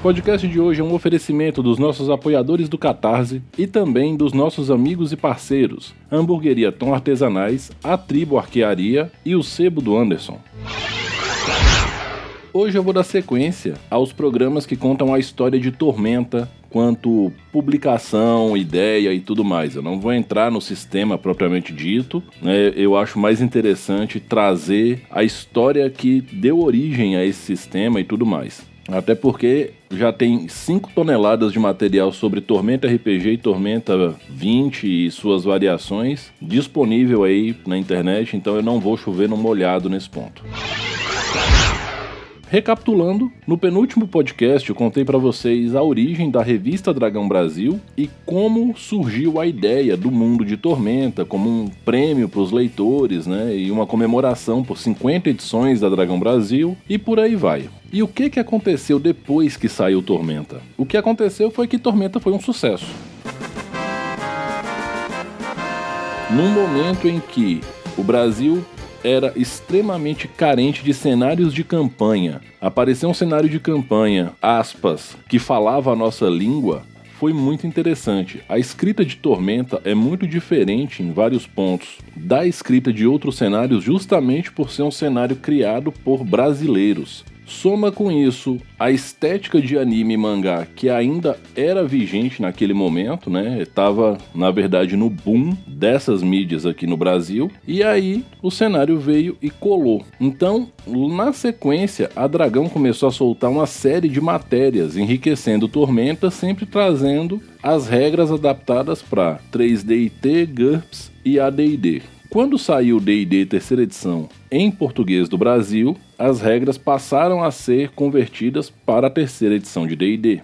O podcast de hoje é um oferecimento dos nossos apoiadores do Catarse e também dos nossos amigos e parceiros, Hamburgueria Tom Artesanais, a Tribo Arquearia e o Sebo do Anderson. Hoje eu vou dar sequência aos programas que contam a história de Tormenta, quanto publicação, ideia e tudo mais. Eu não vou entrar no sistema propriamente dito, né? Eu acho mais interessante trazer a história que deu origem a esse sistema e tudo mais. Até porque já tem 5 toneladas de material sobre Tormenta RPG e Tormenta 20 e suas variações disponível aí na internet, então eu não vou chover no molhado nesse ponto. Recapitulando, no penúltimo podcast eu contei para vocês a origem da revista Dragão Brasil e como surgiu a ideia do mundo de Tormenta como um prêmio para os leitores, né, e uma comemoração por 50 edições da Dragão Brasil e por aí vai. E o que, que aconteceu depois que saiu Tormenta? O que aconteceu foi que Tormenta foi um sucesso. Num momento em que o Brasil era extremamente carente de cenários de campanha. Aparecer um cenário de campanha, aspas, que falava a nossa língua, foi muito interessante. A escrita de Tormenta é muito diferente em vários pontos da escrita de outros cenários, justamente por ser um cenário criado por brasileiros. Soma com isso a estética de anime e mangá que ainda era vigente naquele momento, né? Tava, na verdade, no boom dessas mídias aqui no Brasil. E aí o cenário veio e colou. Então, na sequência, a Dragão começou a soltar uma série de matérias enriquecendo Tormenta, sempre trazendo as regras adaptadas para 3D IT, GURPS e AD&D. Quando saiu o D&D terceira edição em português do Brasil, as regras passaram a ser convertidas para a terceira edição de D&D.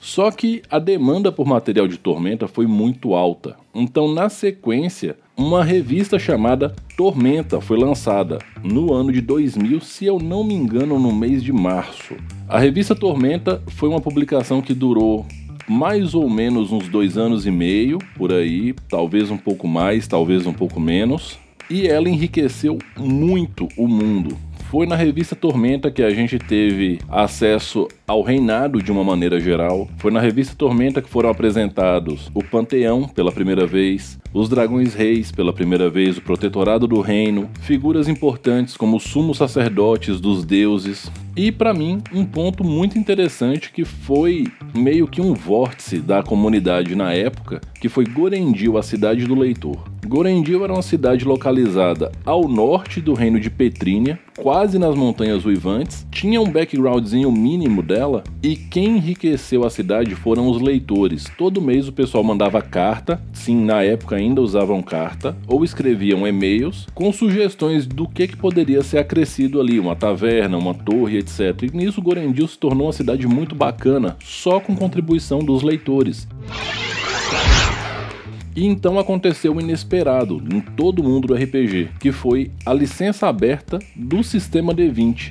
Só que a demanda por material de Tormenta foi muito alta. Então, na sequência, uma revista chamada Tormenta foi lançada no ano de 2000, se eu não me engano, no mês de março. A revista Tormenta foi uma publicação que durou mais ou menos uns dois anos e meio, por aí, talvez um pouco mais, talvez um pouco menos. E ela enriqueceu muito o mundo. Foi na revista Tormenta que a gente teve acesso ao reinado de uma maneira geral. Foi na revista Tormenta que foram apresentados o Panteão pela primeira vez, os Dragões Reis pela primeira vez, o Protetorado do Reino, figuras importantes como os sumos sacerdotes dos deuses. E para mim, um ponto muito interessante que foi meio que um vórtice da comunidade na época, que foi Gorendil, a cidade do leitor. Gorendil era uma cidade localizada ao norte do reino de Petrínia, quase nas montanhas uivantes, tinha um backgroundzinho mínimo dela, e quem enriqueceu a cidade foram os leitores. Todo mês o pessoal mandava carta, sim, na época ainda usavam carta, ou escreviam e-mails com sugestões do que, que poderia ser acrescido ali, uma taverna, uma torre, etc. E nisso Gorendil se tornou uma cidade muito bacana, só com contribuição dos leitores. E então aconteceu o inesperado em todo mundo do RPG, que foi a licença aberta do sistema D20.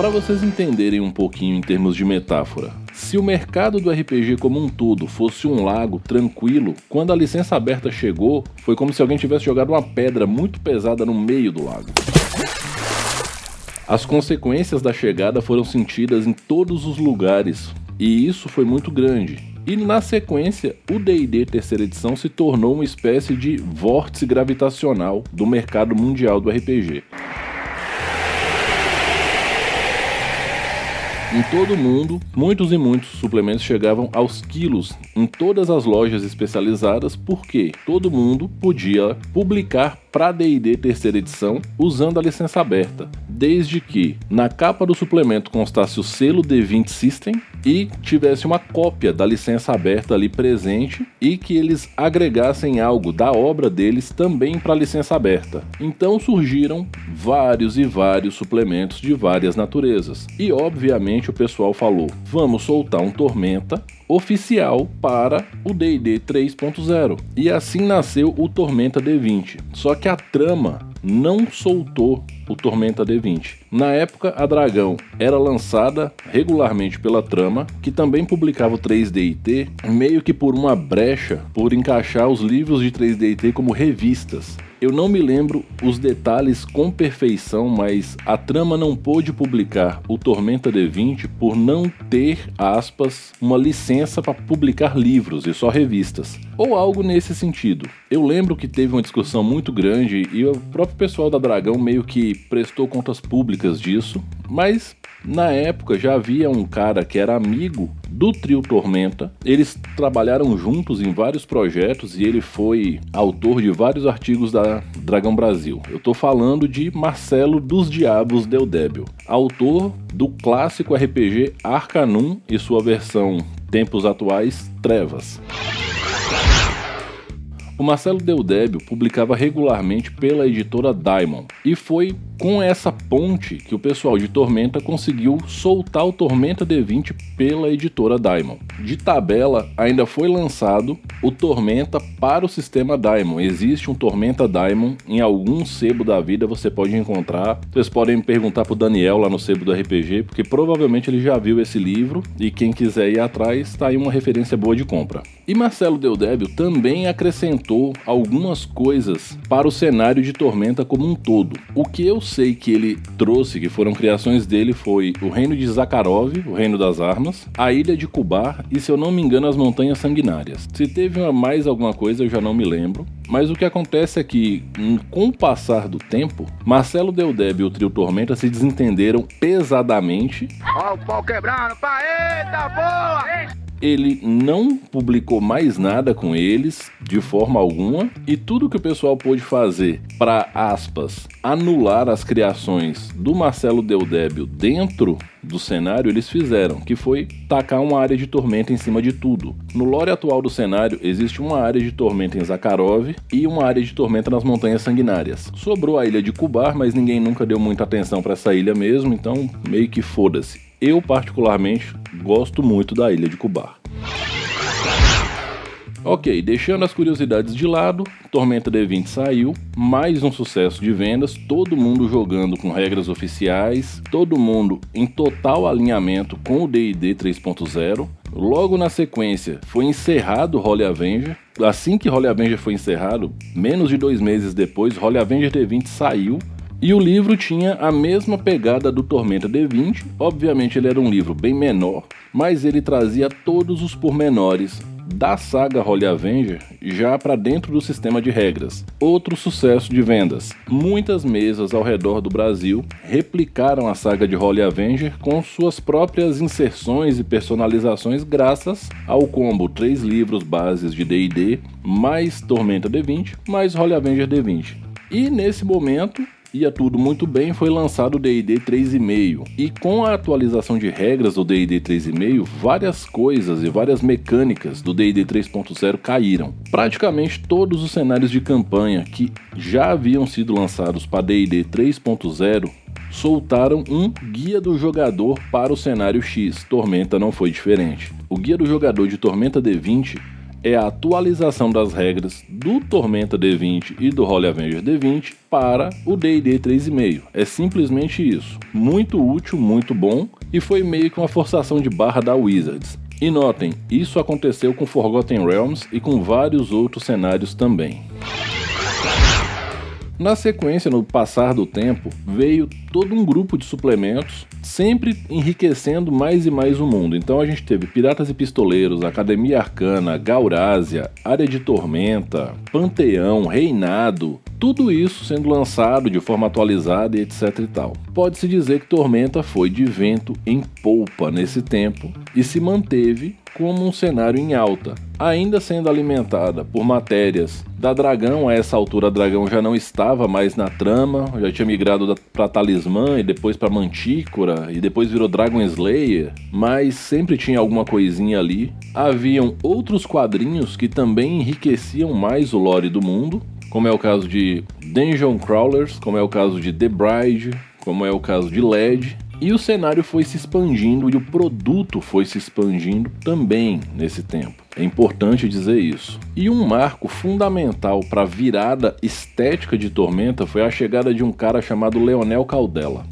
Para vocês entenderem um pouquinho em termos de metáfora, se o mercado do RPG como um todo fosse um lago tranquilo, quando a licença aberta chegou, foi como se alguém tivesse jogado uma pedra muito pesada no meio do lago. As consequências da chegada foram sentidas em todos os lugares, e isso foi muito grande. E na sequência, o D&D terceira edição se tornou uma espécie de vórtice gravitacional do mercado mundial do RPG. Em todo o mundo, muitos e muitos suplementos chegavam aos quilos em todas as lojas especializadas, porque todo mundo podia publicar para D&D terceira edição usando a licença aberta, desde que na capa do suplemento constasse o selo D20 System e tivesse uma cópia da licença aberta ali presente e que eles agregassem algo da obra deles também para a licença aberta. Então surgiram vários e vários suplementos de várias naturezas. E obviamente o pessoal falou: vamos soltar um Tormenta oficial para o D&D 3.0. E assim nasceu o Tormenta D20. Só que a trama não soltou o Tormenta D20. Na época, a Dragão era lançada regularmente pela Trama, que também publicava o 3D&T, meio que por uma brecha, por encaixar os livros de 3D&T como revistas. Eu não me lembro os detalhes com perfeição, mas a trama não pôde publicar o Tormenta D20 por não ter, aspas, uma licença para publicar livros e só revistas, ou algo nesse sentido. Eu lembro que teve uma discussão muito grande e o próprio pessoal da Dragão meio que prestou contas públicas disso, mas na época já havia um cara que era amigo do trio Tormenta. Eles trabalharam juntos em vários projetos e ele foi autor de vários artigos da Dragão Brasil. Eu estou falando de Marcelo dos Diabos Deldébio, autor do clássico RPG Arcanum e sua versão Tempos Atuais Trevas. O Marcelo Deldébio publicava regularmente pela editora Diamond e foi com essa ponte que o pessoal de Tormenta conseguiu soltar o Tormenta D20 pela editora Diamond. De tabela, ainda foi lançado o Tormenta para o sistema Diamond. Existe um Tormenta Diamond em algum sebo da vida, você pode encontrar. Vocês podem perguntar pro Daniel lá no sebo do RPG, porque provavelmente ele já viu esse livro e quem quiser ir atrás, está aí uma referência boa de compra. E Marcelo Deldébio também acrescentou algumas coisas para o cenário de Tormenta como um todo. O que eu sei que ele trouxe, que foram criações dele, foi o reino de Zakharov, o reino das armas, a ilha de Kubar e, se eu não me engano, as montanhas sanguinárias. Se teve mais alguma coisa, eu já não me lembro. Mas o que acontece é que, com o passar do tempo, Marcelo Deldeb e o trio Tormenta se desentenderam pesadamente. Ó, o pau quebrando, pá, eita, boa! Ele não publicou mais nada com eles de forma alguma e tudo que o pessoal pôde fazer para aspas anular as criações do Marcelo Deldébio dentro do cenário eles fizeram, que foi tacar uma área de tormenta em cima de tudo. No lore atual do cenário existe uma área de tormenta em Zakharov e uma área de tormenta nas Montanhas Sanguinárias. Sobrou a ilha de Kubar, mas ninguém nunca deu muita atenção para essa ilha mesmo, então meio que foda-se. Eu particularmente gosto muito da ilha de Kubar. Ok, deixando as curiosidades de lado, Tormenta D20 saiu, mais um sucesso de vendas, todo mundo jogando com regras oficiais, todo mundo em total alinhamento com o D&D 3.0. Logo na sequência, foi encerrado Holy Avenger. Assim que Holy Avenger foi encerrado, menos de dois meses depois, Holy Avenger D20 saiu e o livro tinha a mesma pegada do Tormenta D20. Obviamente ele era um livro bem menor, mas ele trazia todos os pormenores da saga Holy Avenger já para dentro do sistema de regras. Outro sucesso de vendas. Muitas mesas ao redor do Brasil replicaram a saga de Holy Avenger com suas próprias inserções e personalizações graças ao combo 3 livros bases de D&D mais Tormenta D20 mais Holy Avenger D20. E nesse momento ia tudo muito bem, foi lançado o D&D 3.5. E com a atualização de regras do D&D 3.5, várias coisas e várias mecânicas do D&D 3.0 caíram. Praticamente todos os cenários de campanha que já haviam sido lançados para D&D 3.0 soltaram um guia do jogador para o cenário X. Tormenta não foi diferente. O guia do jogador de Tormenta D20 é a atualização das regras do Tormenta D20 e do Holy Avenger D20 para o D&D 3.5. É simplesmente isso. Muito útil, muito bom e foi meio que uma forçação de barra da Wizards. E notem, isso aconteceu com Forgotten Realms e com vários outros cenários também. Na sequência, no passar do tempo, veio todo um grupo de suplementos, sempre enriquecendo mais e mais o mundo. Então a gente teve Piratas e Pistoleiros, Academia Arcana, Gaurásia, Área de Tormenta, Panteão, Reinado, Tudo isso sendo lançado de forma atualizada e etc e tal. Pode-se dizer que Tormenta foi de vento em polpa nesse tempo e se manteve como um cenário em alta, ainda sendo alimentada por matérias da Dragão. A essa altura, a Dragão já não estava mais na trama, já tinha migrado para Talismã e depois para Mantícora e depois virou Dragon Slayer, mas sempre tinha alguma coisinha ali. Haviam outros quadrinhos que também enriqueciam mais o lore do mundo, como é o caso de Dungeon Crawlers, como é o caso de The Bride, como é o caso de LED. E o cenário foi se expandindo e o produto foi se expandindo também nesse tempo. É importante dizer isso. E um marco fundamental para a virada estética de Tormenta foi a chegada de um cara chamado Leonel Caldela.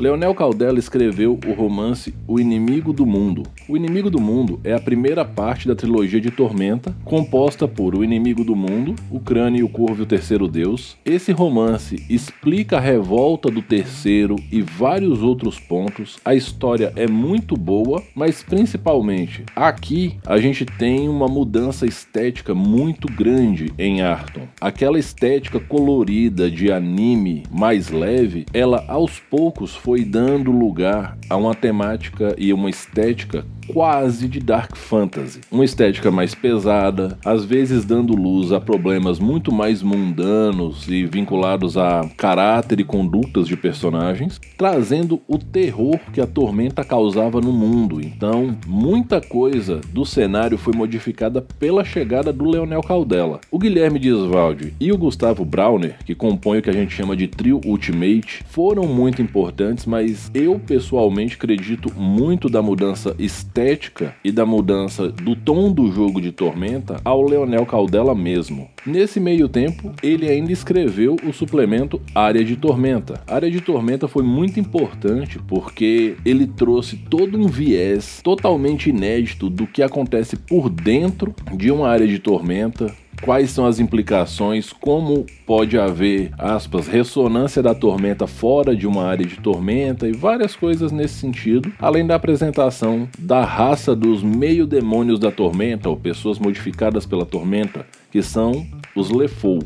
Leonel Caldela escreveu o romance O Inimigo do Mundo. O Inimigo do Mundo é a primeira parte da trilogia de Tormenta, composta por O Inimigo do Mundo, O Crânio e o Corvo e o Terceiro Deus. Esse romance explica a revolta do Terceiro e vários outros pontos. A história é muito boa, mas principalmente aqui a gente tem uma mudança estética muito grande em Arton. Aquela estética colorida de anime mais leve, ela aos poucos foi foi dando lugar a uma temática e uma estética quase de dark fantasy. Uma estética mais pesada, às vezes dando luz a problemas muito mais mundanos e vinculados a caráter e condutas de personagens, trazendo o terror que a tormenta causava no mundo. Então, muita coisa do cenário foi modificada pela chegada do Leonel Caldela. O Guilherme Disvaldi e o Gustavo Brauner, que compõem o que a gente chama de trio Ultimate, foram muito importantes, mas eu pessoalmente acredito muito da mudança estética estética e da mudança do tom do jogo de Tormenta ao Leonel Caldela mesmo. Nesse meio tempo, ele ainda escreveu o suplemento Área de Tormenta. Área de Tormenta foi muito importante porque ele trouxe todo um viés totalmente inédito do que acontece por dentro de uma área de tormenta, quais são as implicações, como pode haver, aspas, ressonância da tormenta fora de uma área de tormenta e várias coisas nesse sentido, além da apresentação da raça dos meio-demônios da tormenta, ou pessoas modificadas pela tormenta, que são os Lefou.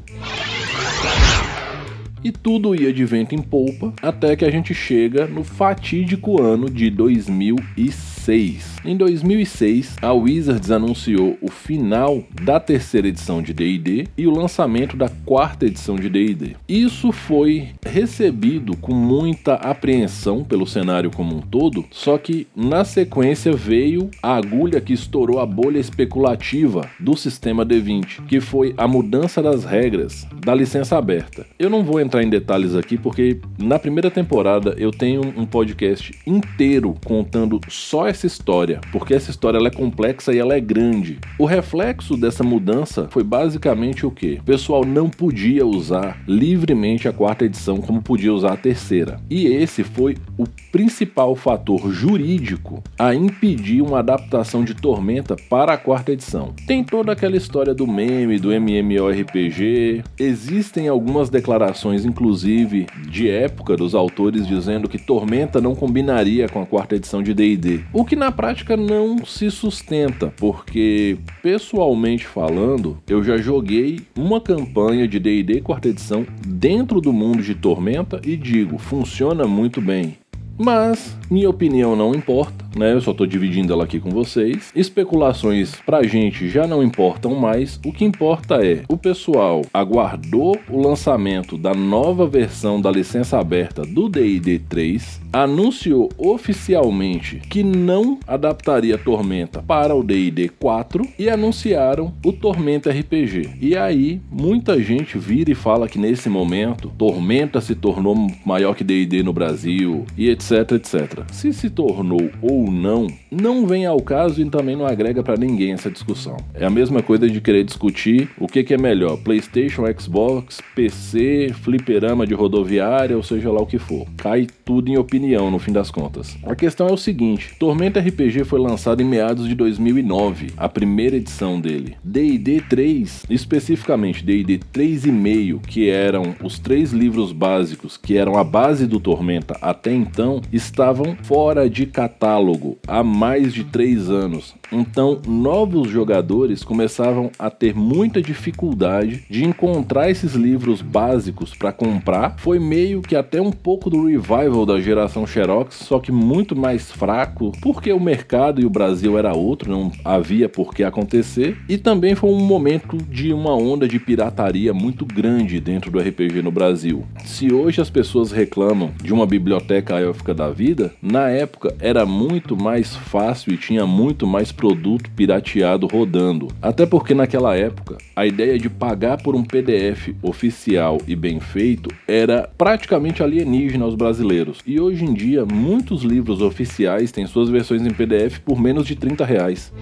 E tudo ia de vento em polpa até que a gente chega no fatídico ano de 2006. Em 2006, a Wizards anunciou o final da terceira edição de D&D e o lançamento da quarta edição de D&D. Isso foi recebido com muita apreensão pelo cenário como um todo, só que na sequência veio a agulha que estourou a bolha especulativa do sistema D20, que foi a mudança das regras da licença aberta. Eu não vou entrar em detalhes aqui porque na primeira temporada eu tenho um podcast inteiro contando só essa história história, porque essa história ela é complexa e ela é grande. O reflexo dessa mudança foi basicamente o que? O pessoal não podia usar livremente a quarta edição como podia usar a terceira. E esse foi o principal fator jurídico a impedir uma adaptação de Tormenta para a quarta edição. Tem toda aquela história do meme, do MMORPG, existem algumas declarações, inclusive de época, dos autores dizendo que Tormenta não combinaria com a quarta edição de DD, o que na prática não se sustenta, porque pessoalmente falando, eu já joguei uma campanha de D&D quarta edição dentro do mundo de Tormenta e digo, funciona muito bem. Mas minha opinião não importa, né? Eu só tô dividindo ela aqui com vocês. Especulações pra gente já não importam mais. O que importa é o pessoal aguardou o lançamento da nova versão da licença aberta do D&D 3, anunciou oficialmente que não adaptaria Tormenta para o D&D 4 e anunciaram o Tormenta RPG. E aí muita gente vira e fala que nesse momento Tormenta se tornou maior que D&D no Brasil e etc, etc. Se se tornou ou não, não vem ao caso e também não agrega para ninguém essa discussão. É a mesma coisa de querer discutir o que, que é melhor: PlayStation, Xbox, PC, fliperama de rodoviária, ou seja lá o que for. Cai tudo em opinião no fim das contas. A questão é o seguinte: Tormenta RPG foi lançado em meados de 2009, a primeira edição dele. D&D 3, especificamente D&D 3,5, que eram os três livros básicos que eram a base do Tormenta até então, estavam fora de catálogo há mais de três anos. Então, novos jogadores começavam a ter muita dificuldade de encontrar esses livros básicos para comprar. Foi meio que até um pouco do revival da geração Xerox, só que muito mais fraco, porque o mercado e o Brasil era outro, não havia por que acontecer. E também foi um momento de uma onda de pirataria muito grande dentro do RPG no Brasil. Se hoje as pessoas reclamam de uma biblioteca élfica da vida, na época era muito mais fácil e tinha muito mais produto pirateado rodando. Até porque naquela época a ideia de pagar por um PDF oficial e bem feito era praticamente alienígena aos brasileiros. E hoje em dia muitos livros oficiais têm suas versões em PDF por menos de 30 reais.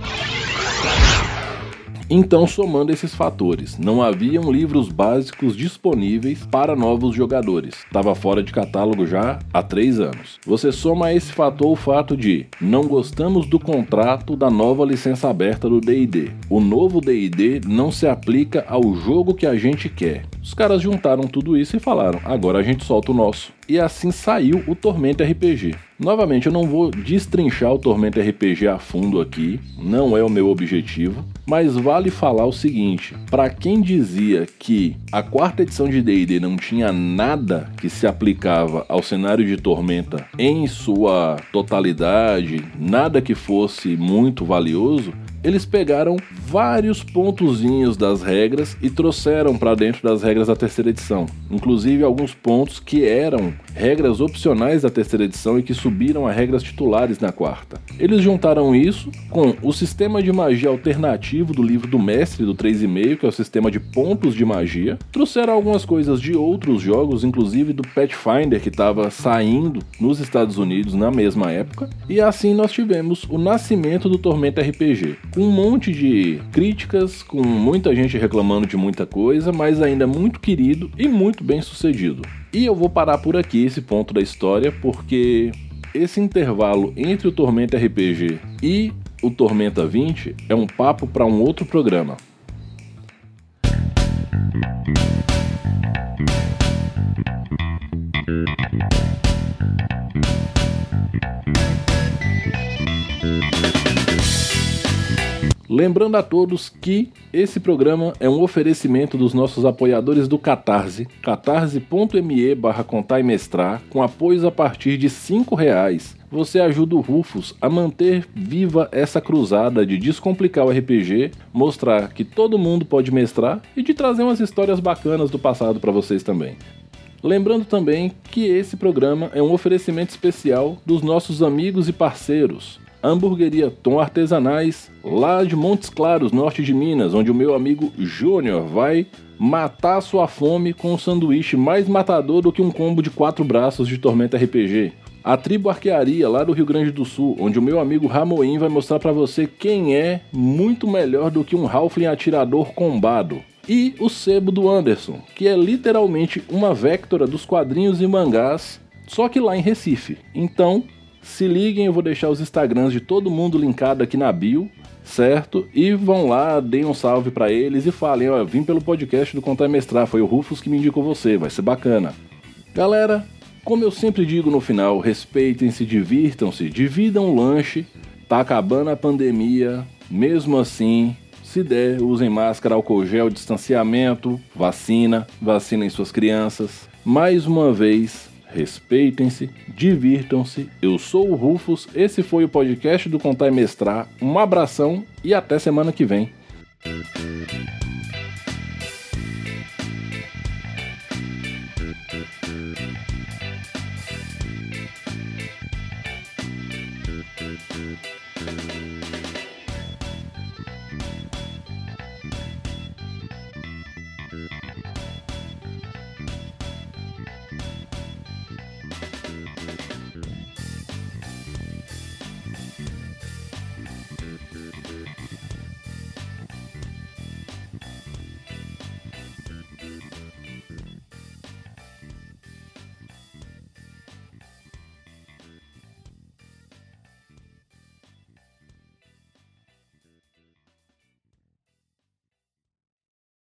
Então, somando esses fatores, não haviam livros básicos disponíveis para novos jogadores. Estava fora de catálogo já há três anos. Você soma a esse fator o fato de não gostamos do contrato da nova licença aberta do DD. O novo DD não se aplica ao jogo que a gente quer. Os caras juntaram tudo isso e falaram: agora a gente solta o nosso. E assim saiu o Tormento RPG. Novamente, eu não vou destrinchar o Tormento RPG a fundo aqui, não é o meu objetivo, mas vale falar o seguinte: para quem dizia que a quarta edição de D&D não tinha nada que se aplicava ao cenário de Tormenta em sua totalidade, nada que fosse muito valioso, eles pegaram vários pontozinhos das regras e trouxeram para dentro das regras da terceira edição, inclusive alguns pontos que eram regras opcionais da terceira edição e que subiram a regras titulares na quarta. Eles juntaram isso com o sistema de magia alternativo do livro do mestre do 3,5, que é o sistema de pontos de magia, trouxeram algumas coisas de outros jogos, inclusive do Pathfinder que estava saindo nos Estados Unidos na mesma época, e assim nós tivemos o nascimento do Tormenta RPG com um monte de críticas, com muita gente reclamando de muita coisa, mas ainda muito querido e muito bem sucedido. E eu vou parar por aqui esse ponto da história, porque esse intervalo entre o Tormenta RPG e o Tormenta 20 é um papo para um outro programa. Lembrando a todos que esse programa é um oferecimento dos nossos apoiadores do Catarse, catarse.me barra contar e mestrar, com apoios a partir de R$ reais. Você ajuda o Rufus a manter viva essa cruzada de descomplicar o RPG, mostrar que todo mundo pode mestrar e de trazer umas histórias bacanas do passado para vocês também. Lembrando também que esse programa é um oferecimento especial dos nossos amigos e parceiros, Hamburgueria Tom Artesanais, lá de Montes Claros, norte de Minas, onde o meu amigo Júnior vai matar sua fome com um sanduíche mais matador do que um combo de quatro braços de Tormenta RPG. A Tribo Arquearia, lá do Rio Grande do Sul, onde o meu amigo Ramoim vai mostrar para você quem é muito melhor do que um Halfling atirador combado. E o Sebo do Anderson, que é literalmente uma Vectora dos quadrinhos e mangás, só que lá em Recife. Então, se liguem, eu vou deixar os Instagrams de todo mundo linkado aqui na bio, certo? E vão lá, deem um salve para eles e falem, ó, vim pelo podcast do Contar e Mestrar, foi o Rufus que me indicou você, vai ser bacana. Galera, como eu sempre digo no final, respeitem-se, divirtam-se, dividam o lanche, tá acabando a pandemia, mesmo assim, se der, usem máscara, álcool gel, distanciamento, vacina, vacinem suas crianças. Mais uma vez, Respeitem-se, divirtam-se. Eu sou o Rufus, esse foi o podcast do Contar e Mestrar. Um abração e até semana que vem.